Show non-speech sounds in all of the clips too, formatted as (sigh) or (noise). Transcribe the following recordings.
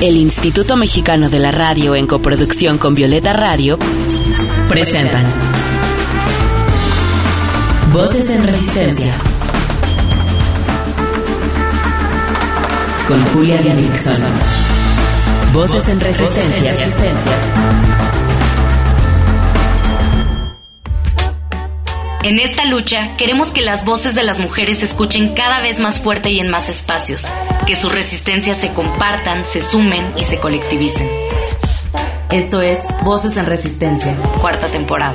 el Instituto Mexicano de la Radio en coproducción con Violeta Radio presentan Voces en Resistencia con Julia Dixon. Voces en Resistencia. En esta lucha queremos que las voces de las mujeres se escuchen cada vez más fuerte y en más espacios, que sus resistencias se compartan, se sumen y se colectivicen. Esto es Voces en Resistencia, cuarta temporada.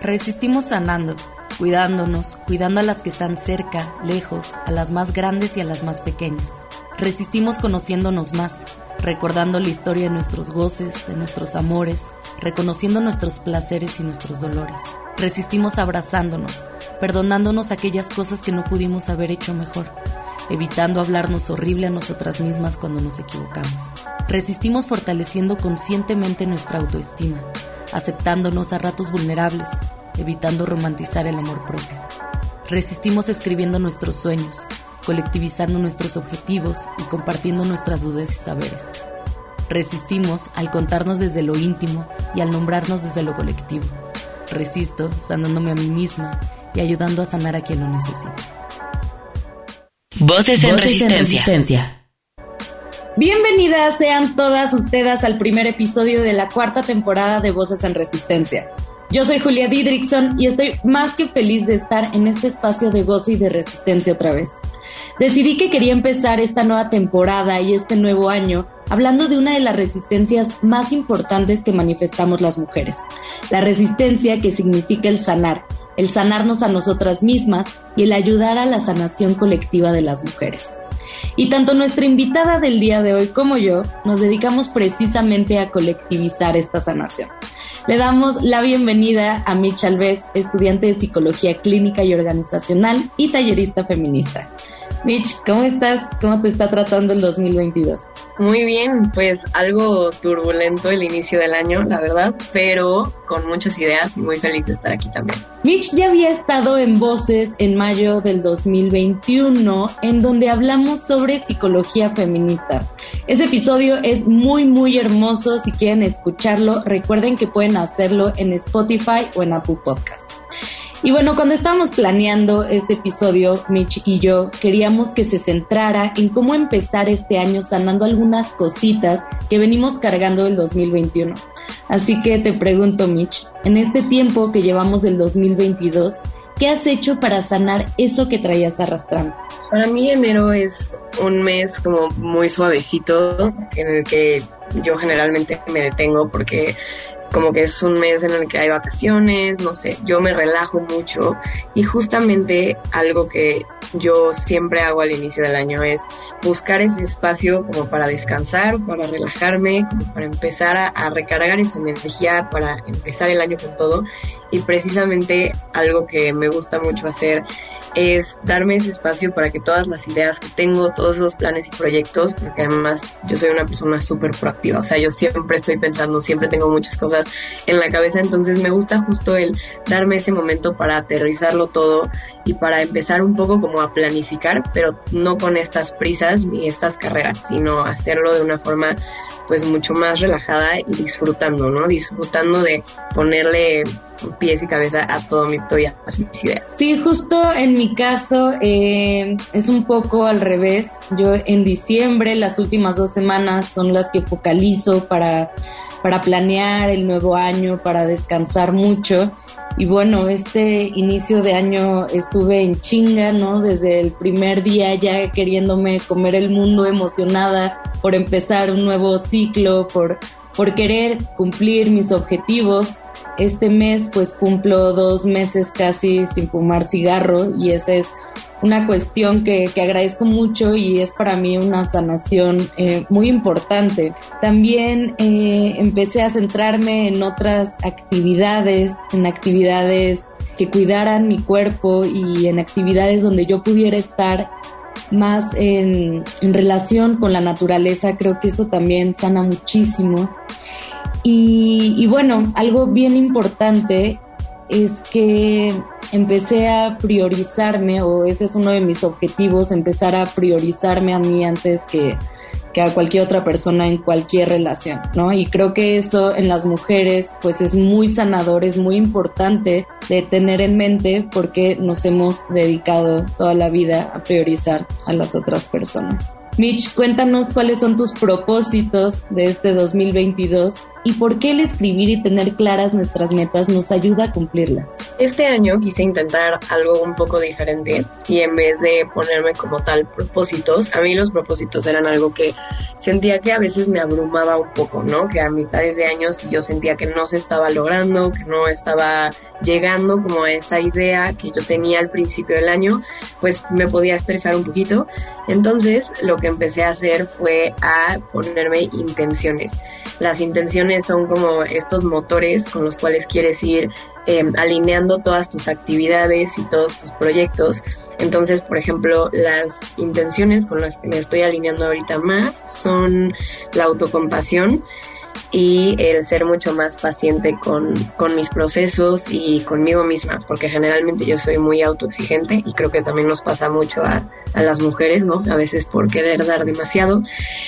Resistimos sanando, cuidándonos, cuidando a las que están cerca, lejos, a las más grandes y a las más pequeñas. Resistimos conociéndonos más, recordando la historia de nuestros goces, de nuestros amores, reconociendo nuestros placeres y nuestros dolores. Resistimos abrazándonos, perdonándonos aquellas cosas que no pudimos haber hecho mejor, evitando hablarnos horrible a nosotras mismas cuando nos equivocamos. Resistimos fortaleciendo conscientemente nuestra autoestima, aceptándonos a ratos vulnerables, evitando romantizar el amor propio. Resistimos escribiendo nuestros sueños, colectivizando nuestros objetivos y compartiendo nuestras dudas y saberes. Resistimos al contarnos desde lo íntimo y al nombrarnos desde lo colectivo. Resisto sanándome a mí misma y ayudando a sanar a quien lo necesita. Voces en, resistencia. Bienvenidas sean todas ustedes al primer episodio de la cuarta temporada de Voces en Resistencia. Yo soy Julia Didrickson y estoy más que feliz de estar en este espacio de gozo y de resistencia otra vez. Decidí que quería empezar esta nueva temporada y este nuevo año hablando de una de las resistencias más importantes que manifestamos las mujeres, la resistencia que significa el sanar, el sanarnos a nosotras mismas y el ayudar a la sanación colectiva de las mujeres. Y tanto nuestra invitada del día de hoy como yo nos dedicamos precisamente a colectivizar esta sanación. Le damos la bienvenida a Mitch Alves, estudiante de Psicología Clínica y Organizacional y tallerista feminista. Mitch, ¿cómo estás? ¿Cómo te está tratando el 2022? Muy bien, pues algo turbulento el inicio del año, la verdad, pero con muchas ideas y muy feliz de estar aquí también. Mitch ya había estado en Voces en mayo del 2021, en donde hablamos sobre psicología feminista. Ese episodio es muy, muy hermoso. Si quieren escucharlo, recuerden que pueden hacerlo en Spotify o en Apple Podcast. Y bueno, cuando estábamos planeando este episodio, Mitch y yo queríamos que se centrara en cómo empezar este año sanando algunas cositas que venimos cargando del 2021. Así que te pregunto, Mitch, en este tiempo que llevamos del 2022, ¿qué has hecho para sanar eso que traías arrastrando? Para mí enero es un mes como muy suavecito en el que yo generalmente me detengo porque como que es un mes en el que hay vacaciones, no sé, yo me relajo mucho. Y justamente algo que yo siempre hago al inicio del año es buscar ese espacio como para descansar, para relajarme, como para empezar a, recargar esa energía, para empezar el año con todo. Y precisamente algo que me gusta mucho hacer es darme ese espacio para que todas las ideas que tengo, todos esos planes y proyectos, porque además yo soy una persona súper proactiva, o sea, yo siempre estoy pensando, siempre tengo muchas cosas en la cabeza, entonces me gusta justo el darme ese momento para aterrizarlo todo y para empezar un poco como a planificar, pero no con estas prisas ni estas carreras, sino hacerlo de una forma pues mucho más relajada y disfrutando, ¿no? Disfrutando de ponerle pies y cabeza a todo mi y a mis ideas. Sí, justo en mi caso eh, es un poco al revés. Yo en diciembre, las últimas dos semanas son las que focalizo para, para planear el nuevo año, para descansar mucho. Y bueno, este inicio de año estuve en chinga, ¿no? Desde el primer día ya queriéndome comer el mundo, emocionada por empezar un nuevo ciclo, por, por querer cumplir mis objetivos. Este mes pues cumplo dos meses casi sin fumar cigarro y esa es una cuestión que, que agradezco mucho y es para mí una sanación eh, muy importante. También eh, empecé a centrarme en otras actividades, en actividades que cuidaran mi cuerpo y en actividades donde yo pudiera estar más en, relación con la naturaleza. Creo que eso también sana muchísimo. Y, y, bueno, algo bien importante es que empecé a priorizarme, o ese es uno de mis objetivos, empezar a priorizarme a mí antes que, que a cualquier otra persona en cualquier relación, ¿no? Y creo que eso en las mujeres pues es muy sanador, es muy importante de tener en mente porque nos hemos dedicado toda la vida a priorizar a las otras personas. Mitch, cuéntanos cuáles son tus propósitos de este 2022 y por qué el escribir y tener claras nuestras metas nos ayuda a cumplirlas. Este año quise intentar algo un poco diferente y en vez de ponerme como tal propósitos, a mí los propósitos eran algo que sentía que a veces me abrumaba un poco, ¿no? Que a mitades de años yo sentía que no se estaba logrando, que no estaba llegando como a esa idea que yo tenía al principio del año, pues me podía estresar un poquito. Entonces lo que empecé a hacer fue a ponerme intenciones. Las intenciones son como estos motores con los cuales quieres ir em, alineando todas tus actividades y todos tus proyectos. Entonces, por ejemplo, las intenciones con las que me estoy alineando ahorita más son la autocompasión, y el ser mucho más paciente con, con, mis procesos y conmigo misma, porque generalmente yo soy muy autoexigente y creo que también nos pasa mucho a, a las mujeres, ¿no? A veces por querer dar demasiado.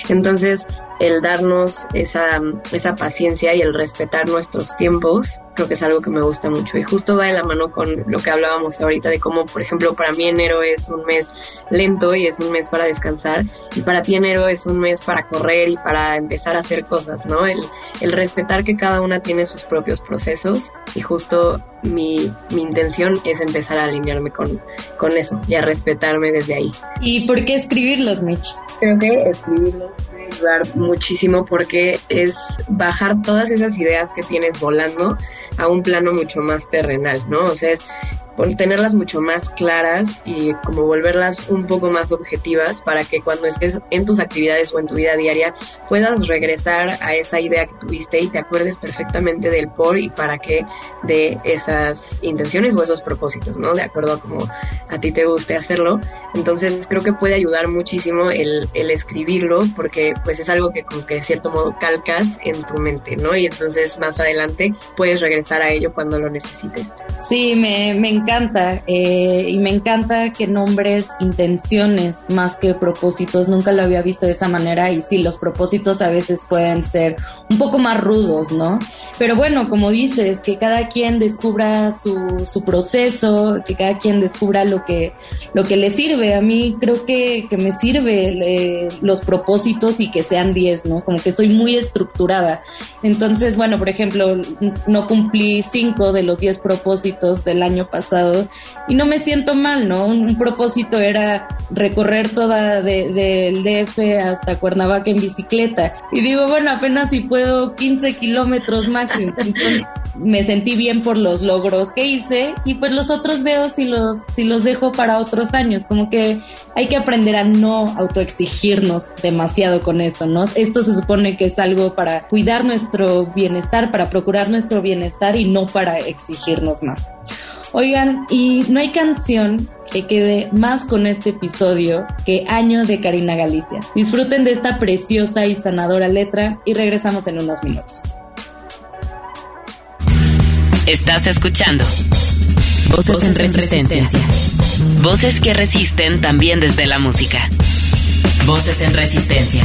Entonces, el darnos esa, esa paciencia y el respetar nuestros tiempos, creo que es algo que me gusta mucho. Y justo va de la mano con lo que hablábamos ahorita de cómo, por ejemplo, para mí enero es un mes lento y es un mes para descansar. Y para ti enero es un mes para correr y para empezar a hacer cosas, ¿no? El, el respetar que cada una tiene sus propios procesos y justo mi, mi intención es empezar a alinearme con, con eso y a respetarme desde ahí. ¿Y por qué escribirlos, Mitch? Creo que escribirlos ayudar muchísimo porque es bajar todas esas ideas que tienes volando a un plano mucho más terrenal, ¿no? O sea, es tenerlas mucho más claras y como volverlas un poco más objetivas para que cuando estés en tus actividades o en tu vida diaria puedas regresar a esa idea que tuviste y te acuerdes perfectamente del por y para qué de esas intenciones o esos propósitos, ¿no? De acuerdo a como a ti te guste hacerlo. Entonces creo que puede ayudar muchísimo el, el escribirlo porque pues es algo que como que de cierto modo calcas en tu mente, ¿no? Y entonces más adelante puedes regresar a ello cuando lo necesites. Sí, me, me encanta eh, y me encanta que nombres intenciones más que propósitos. Nunca lo había visto de esa manera y sí, los propósitos a veces pueden ser un poco más rudos, ¿no? Pero bueno, como dices, que cada quien descubra su, su proceso, que cada quien descubra lo que, lo que le sirve. A mí creo que, que me sirve eh, los propósitos y que sean 10, ¿no? Como que soy muy estructurada. Entonces, bueno, por ejemplo, no cumplí cinco de los 10 propósitos del año pasado y no me siento mal, ¿no? Un, propósito era recorrer toda del DF hasta Cuernavaca en bicicleta. Y digo, bueno, apenas si puedo 15 kilómetros máximo. (laughs) me sentí bien por los logros que hice y pues los otros veo si los, si los dejo para otros años. Como que hay que aprender a no autoexigirnos demasiado con esto, ¿no? Esto se supone que es algo para cuidar nuestro bienestar, para procurar nuestro bienestar y no para exigirnos más. Oigan, y no hay canción que quede más con este episodio que Año de Karina Galicia. Disfruten de esta preciosa y sanadora letra y regresamos en unos minutos. Estás escuchando Voces, en resistencia. Voces que resisten también desde la música. Voces en resistencia.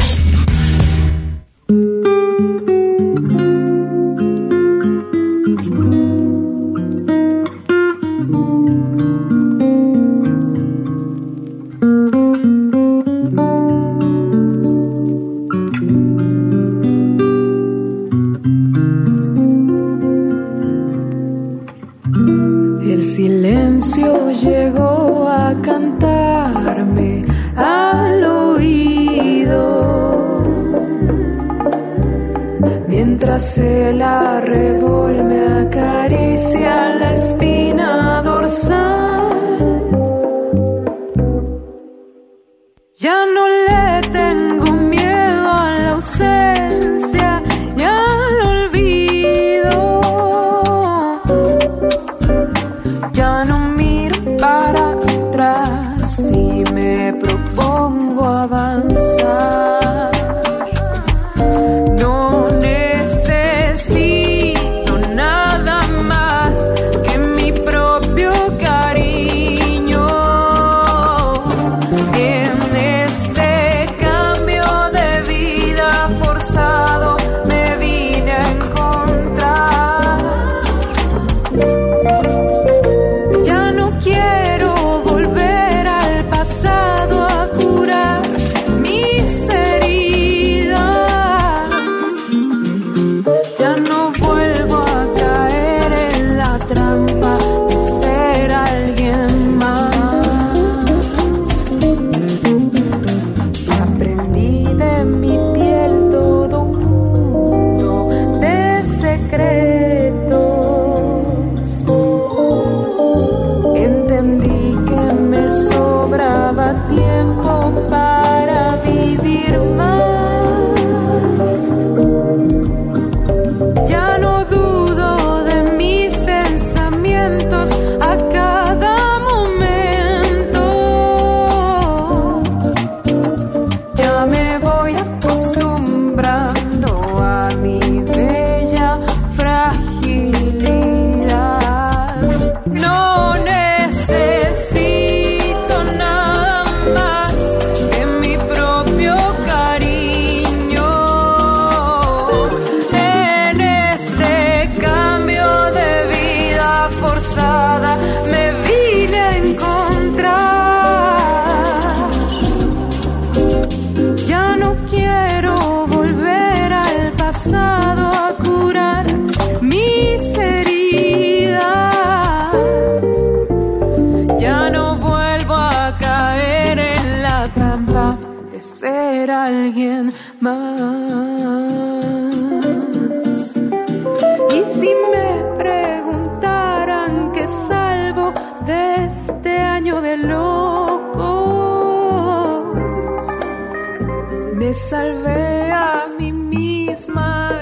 salvé a mí misma.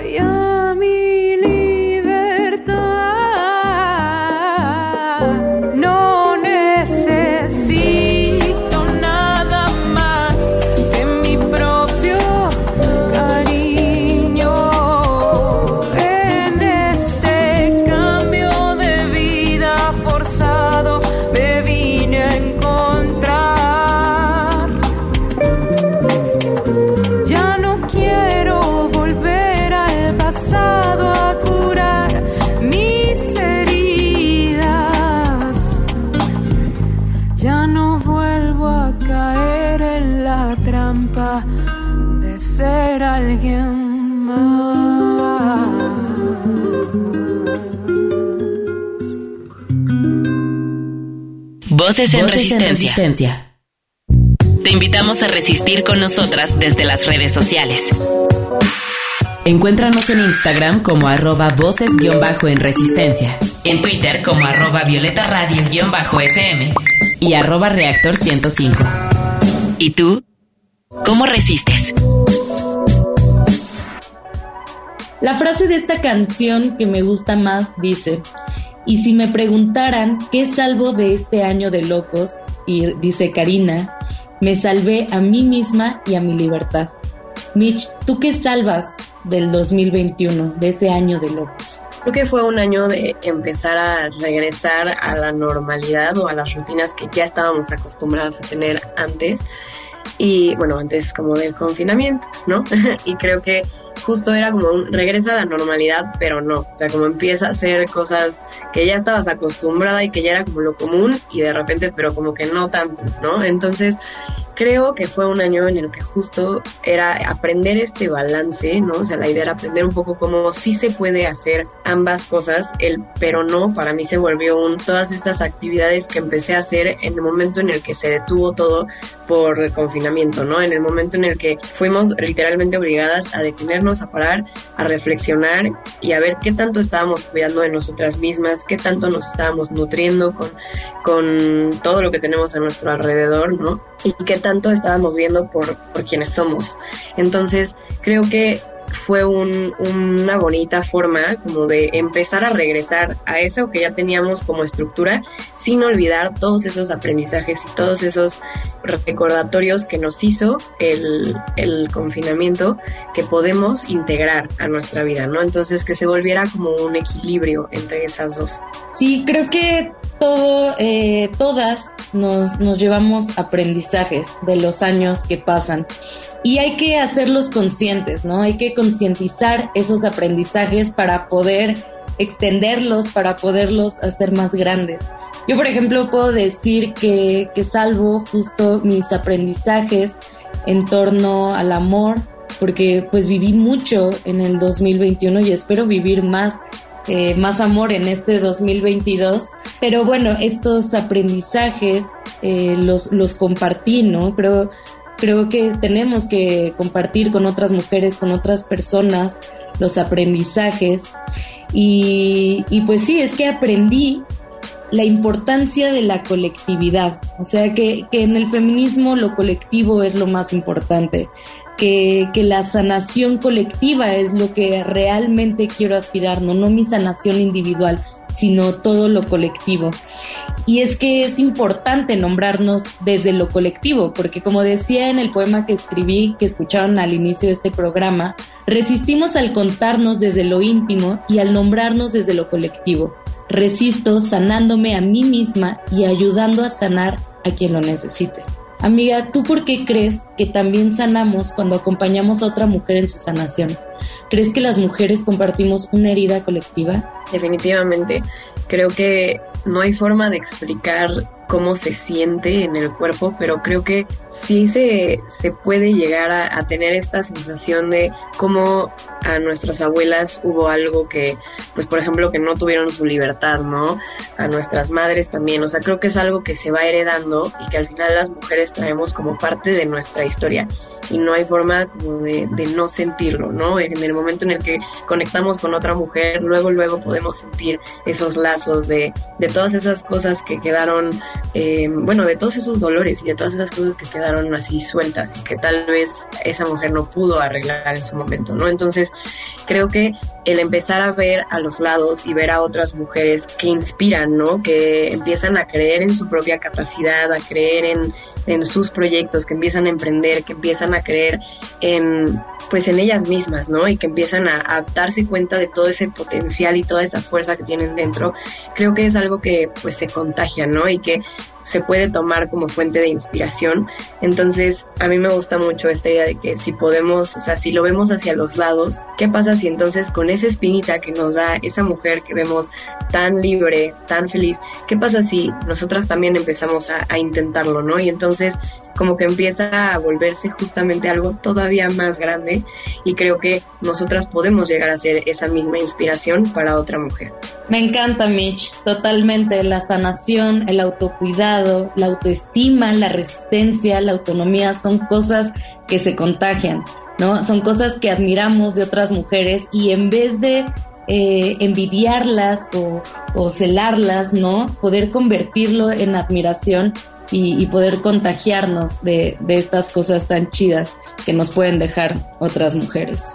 Voces, en, resistencia. Te invitamos a resistir con nosotras desde las redes sociales. Encuéntranos en Instagram como arroba voces-en resistencia. En Twitter como arroba violeta radio-fm y arroba reactor 105. ¿Y tú? ¿Cómo resistes? La frase de esta canción que me gusta más dice, y si me preguntaran qué salvo de este año de locos, y dice Karina, me salvé a mí misma y a mi libertad. Mitch, ¿tú qué salvas del 2021, de ese año de locos? Creo que fue un año de empezar a regresar a la normalidad o a las rutinas que ya estábamos acostumbrados a tener antes. Y bueno, antes como del confinamiento, ¿no? (laughs) y creo que justo era como un regresa a la normalidad, pero no, o sea, como empieza a hacer cosas que ya estabas acostumbrada y que ya era como lo común y de repente, pero como que no tanto, ¿no? Entonces, creo que fue un año en el que justo era aprender este balance, ¿no? O sea, la idea era aprender un poco cómo sí se puede hacer ambas cosas, el pero no para mí se volvió un todas estas actividades que empecé a hacer en el momento en el que se detuvo todo por confinamiento, ¿no? En el momento en el que fuimos literalmente obligadas a detenernos, a parar, a reflexionar y a ver qué tanto estábamos cuidando de nosotras mismas, qué tanto nos estábamos nutriendo con, con todo lo que tenemos a nuestro alrededor, ¿no? Y qué tanto estábamos viendo por, por quienes somos. Entonces, creo que fue una bonita forma como de empezar a regresar a eso que ya teníamos como estructura sin olvidar todos esos aprendizajes y todos esos recordatorios que nos hizo el, el confinamiento que podemos integrar a nuestra vida, ¿no? Entonces que se volviera como un equilibrio entre esas dos. Sí, creo que eh, todas nos, nos llevamos aprendizajes de los años que pasan y hay que hacerlos conscientes, ¿no? Hay que concientizar esos aprendizajes para poder extenderlos, para poderlos hacer más grandes. Yo, por ejemplo, puedo decir que, que salvo justo mis aprendizajes en torno al amor, porque pues viví mucho en el 2021 y espero vivir más eh, más amor en este 2022. Pero bueno, estos aprendizajes eh, los, los compartí, ¿no? Creo, creo que tenemos que compartir con otras mujeres, con otras personas los aprendizajes. Y, y pues sí, es que aprendí la importancia de la colectividad, o sea que, que, en el feminismo lo colectivo es lo más importante, que, la sanación colectiva es lo que realmente quiero aspirar, no, no mi sanación individual, sino todo lo colectivo. Y es que es importante nombrarnos desde lo colectivo, porque como decía en el poema que escribí, que escucharon al inicio de este programa, resistimos al contarnos desde lo íntimo y al nombrarnos desde lo colectivo. Resisto sanándome a mí misma y ayudando a sanar a quien lo necesite. Amiga, ¿tú por qué crees que también sanamos cuando acompañamos a otra mujer en su sanación? ¿Crees que las mujeres compartimos una herida colectiva? Definitivamente. Creo que no hay forma de explicar cómo se siente en el cuerpo, pero creo que sí se, se puede llegar a, tener esta sensación de cómo a nuestras abuelas hubo algo que, pues por ejemplo, que no tuvieron su libertad, ¿no? A nuestras madres también, o sea, creo que es algo que se va heredando y que al final las mujeres traemos como parte de nuestra historia y no hay forma como de, de no sentirlo, ¿no? En el momento en el que conectamos con otra mujer, luego, luego podemos sentir esos lazos de, de todas esas cosas que quedaron eh, bueno, de todos esos dolores y de todas esas cosas que quedaron así sueltas y que tal vez esa mujer no pudo arreglar en su momento, ¿no? Entonces, creo que el empezar a ver a los lados y ver a otras mujeres que inspiran, ¿no? Que empiezan a creer en su propia capacidad, a creer en, en sus proyectos, que empiezan a emprender, que empiezan a creer en, pues en ellas mismas, ¿no? Y que empiezan a, a darse cuenta de todo ese potencial y toda esa fuerza que tienen dentro, creo que es algo que pues se contagia, ¿no? Y que se puede tomar como fuente de inspiración. Entonces, a mí me gusta mucho esta idea de que si podemos, o sea, si lo vemos hacia los lados, ¿qué pasa si entonces con esa espinita que nos da esa mujer que vemos tan libre, tan feliz, qué pasa si nosotras también empezamos a, a intentarlo, ¿no? Y entonces como que empieza a volverse justamente algo todavía más grande y creo que nosotras podemos llegar a ser esa misma inspiración para otra mujer. Me encanta, Mitch, totalmente la sanación, el autocuidado, la autoestima, la resistencia, la autonomía son cosas que se contagian, ¿no? Son cosas que admiramos de otras mujeres y en vez de eh, envidiarlas o, celarlas, ¿no? Poder convertirlo en admiración y, poder contagiarnos de, estas cosas tan chidas que nos pueden dejar otras mujeres.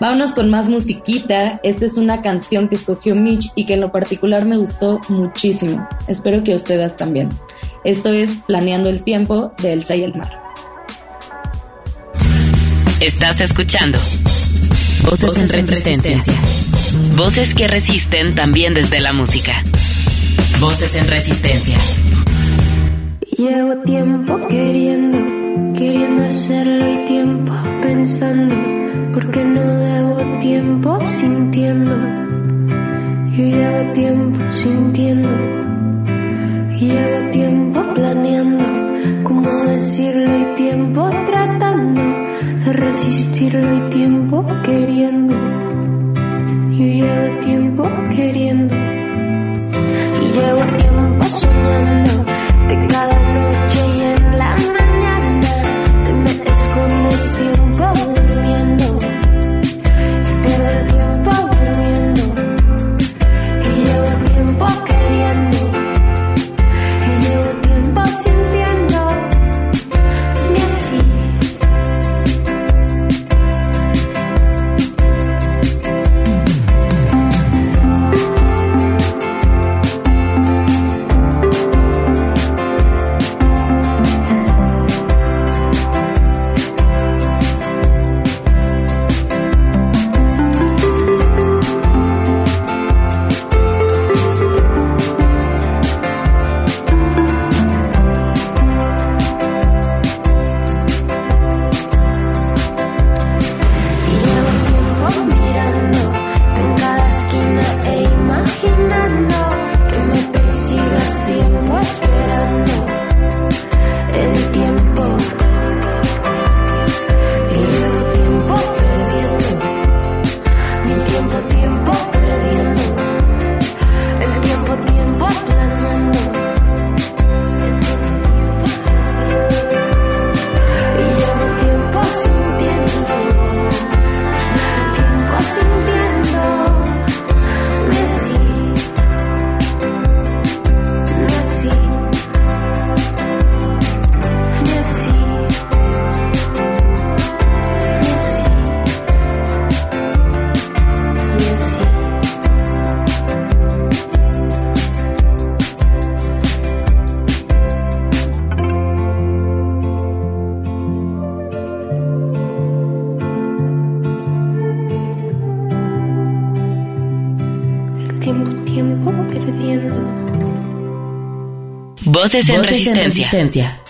Vámonos con más musiquita. Esta es una canción que escogió Mitch y que en lo particular me gustó muchísimo. Espero que ustedes también. Esto es Planeando el Tiempo de Elsa y el Mar. Estás escuchando Voces, en resistencia. Voces que resisten también desde la música. Voces en Resistencia. Llevo tiempo queriendo, queriendo hacerlo y tiempo pensando, porque no debo tiempo sintiendo. Yo llevo tiempo sintiendo, llevo tiempo planeando, cómo decirlo y tiempo tratando de resistirlo y tiempo Voces en, resistencia.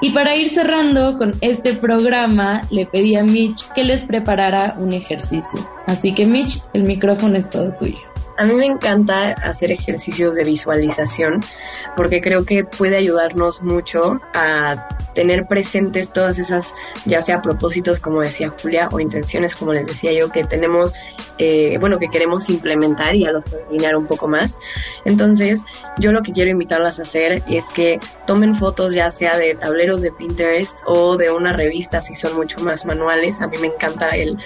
Y para ir cerrando con este programa, le pedí a Mitch que les preparara un ejercicio. Así que Mitch, el micrófono es todo tuyo. A mí me encanta hacer ejercicios de visualización porque creo que puede ayudarnos mucho a tener presentes todas esas, ya sea propósitos como decía Julia o intenciones como les decía yo que tenemos, eh, bueno, que queremos implementar y a los alinear un poco más. Entonces, yo lo que quiero invitarlas a hacer es que tomen fotos ya sea de tableros de Pinterest o de una revista si son mucho más manuales. A mí me encanta el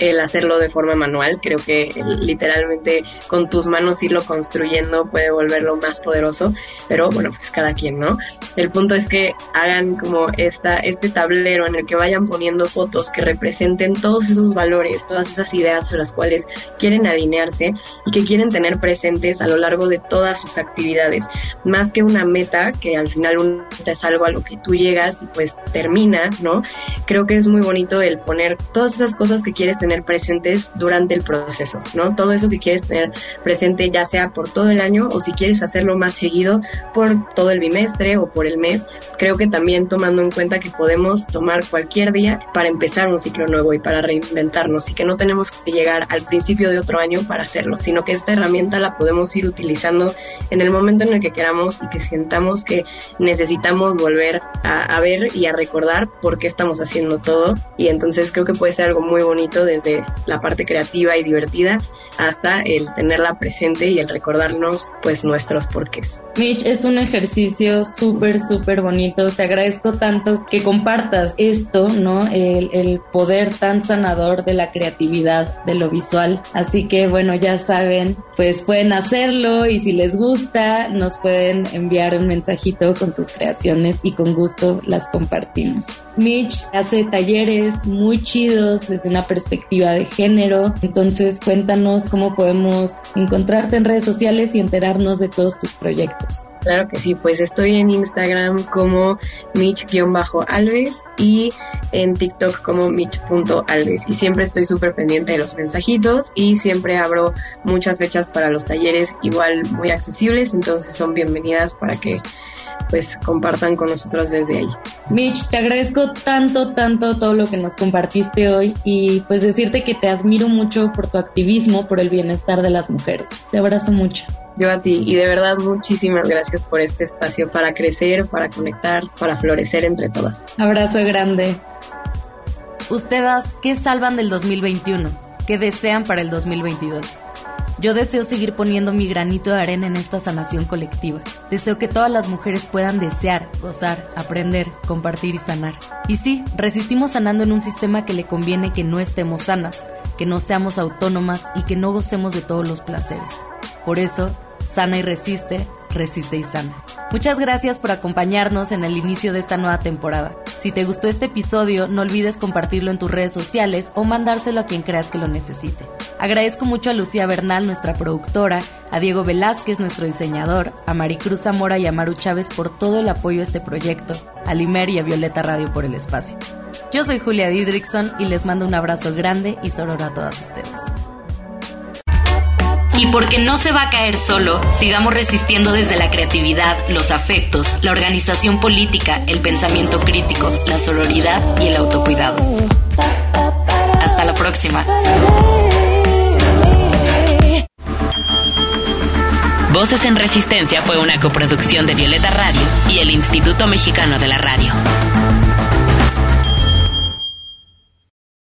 el hacerlo de forma manual. Creo que literalmente con tus manos irlo construyendo puede volverlo más poderoso, pero bueno, pues cada quien, ¿no? El punto es que hagan como esta, este tablero en el que vayan poniendo fotos que representen todos esos valores, todas esas ideas a las cuales quieren alinearse y que quieren tener presentes a lo largo de todas sus actividades. Más que una meta, que al final es algo a lo que tú llegas y pues termina, ¿no? Creo que es muy bonito el poner todas esas cosas que quieres tener presentes durante el proceso, ¿no? Todo eso que quieres tener presente ya sea por todo el año o si quieres hacerlo más seguido por todo el bimestre o por el mes. Creo que también tomando en cuenta que podemos tomar cualquier día para empezar un ciclo nuevo y para reinventarnos y que no tenemos que llegar al principio de otro año para hacerlo, sino que esta herramienta la podemos ir utilizando en el momento en el que queramos y que sientamos que necesitamos volver a, a ver y a recordar por qué estamos haciendo todo y entonces creo que puede ser algo muy bonito de desde la parte creativa y divertida hasta el tenerla presente y el recordarnos pues nuestros porqués. Mitch, es un ejercicio súper, súper bonito. Te agradezco tanto que compartas esto, ¿no? El, el poder tan sanador de la creatividad, de lo visual. Así que bueno, ya saben, pues pueden hacerlo y si les gusta, nos pueden enviar un mensajito con sus creaciones y con gusto las compartimos. Mitch hace talleres muy chidos desde una perspectiva de género. Entonces cuéntanos cómo podemos encontrarte en redes sociales y enterarnos de todos tus proyectos. Claro que sí, pues estoy en Instagram como Mitch-Alves y en TikTok como Mitch.alves. Y siempre estoy súper pendiente de los mensajitos y siempre abro muchas fechas para los talleres igual muy accesibles, entonces son bienvenidas para que pues compartan con nosotros desde ahí. Mitch, te agradezco tanto, tanto todo lo que nos compartiste hoy y pues decirte que te admiro mucho por tu activismo por el bienestar de las mujeres. Te abrazo mucho. Yo a ti y de verdad muchísimas gracias por este espacio para crecer, para conectar, para florecer entre todas. Abrazo grande. ¿Ustedes qué salvan del 2021? ¿Qué desean para el 2022? Yo deseo seguir poniendo mi granito de arena en esta sanación colectiva. Deseo que todas las mujeres puedan desear, gozar, aprender, compartir y sanar. Y sí, resistimos sanando en un sistema que le conviene que no estemos sanas, que no seamos autónomas y que no gocemos de todos los placeres. Por eso, sana y resiste, resiste y sana. Muchas gracias por acompañarnos en el inicio de esta nueva temporada. Si te gustó este episodio, no olvides compartirlo en tus redes sociales o mandárselo a quien creas que lo necesite. Agradezco mucho a Lucía Bernal, nuestra productora, a Diego Velázquez, nuestro diseñador, a Maricruz Zamora y a Maru Chávez por todo el apoyo a este proyecto, a Limer y a Violeta Radio por el espacio. Yo soy Julia Didrickson y les mando un abrazo grande y sororo a todas ustedes. Y porque no se va a caer solo, sigamos resistiendo desde la creatividad, los afectos, la organización política, el pensamiento crítico, la sororidad y el autocuidado. Hasta la próxima. Voces en Resistencia fue una coproducción de Violeta Radio y el Instituto Mexicano de la Radio.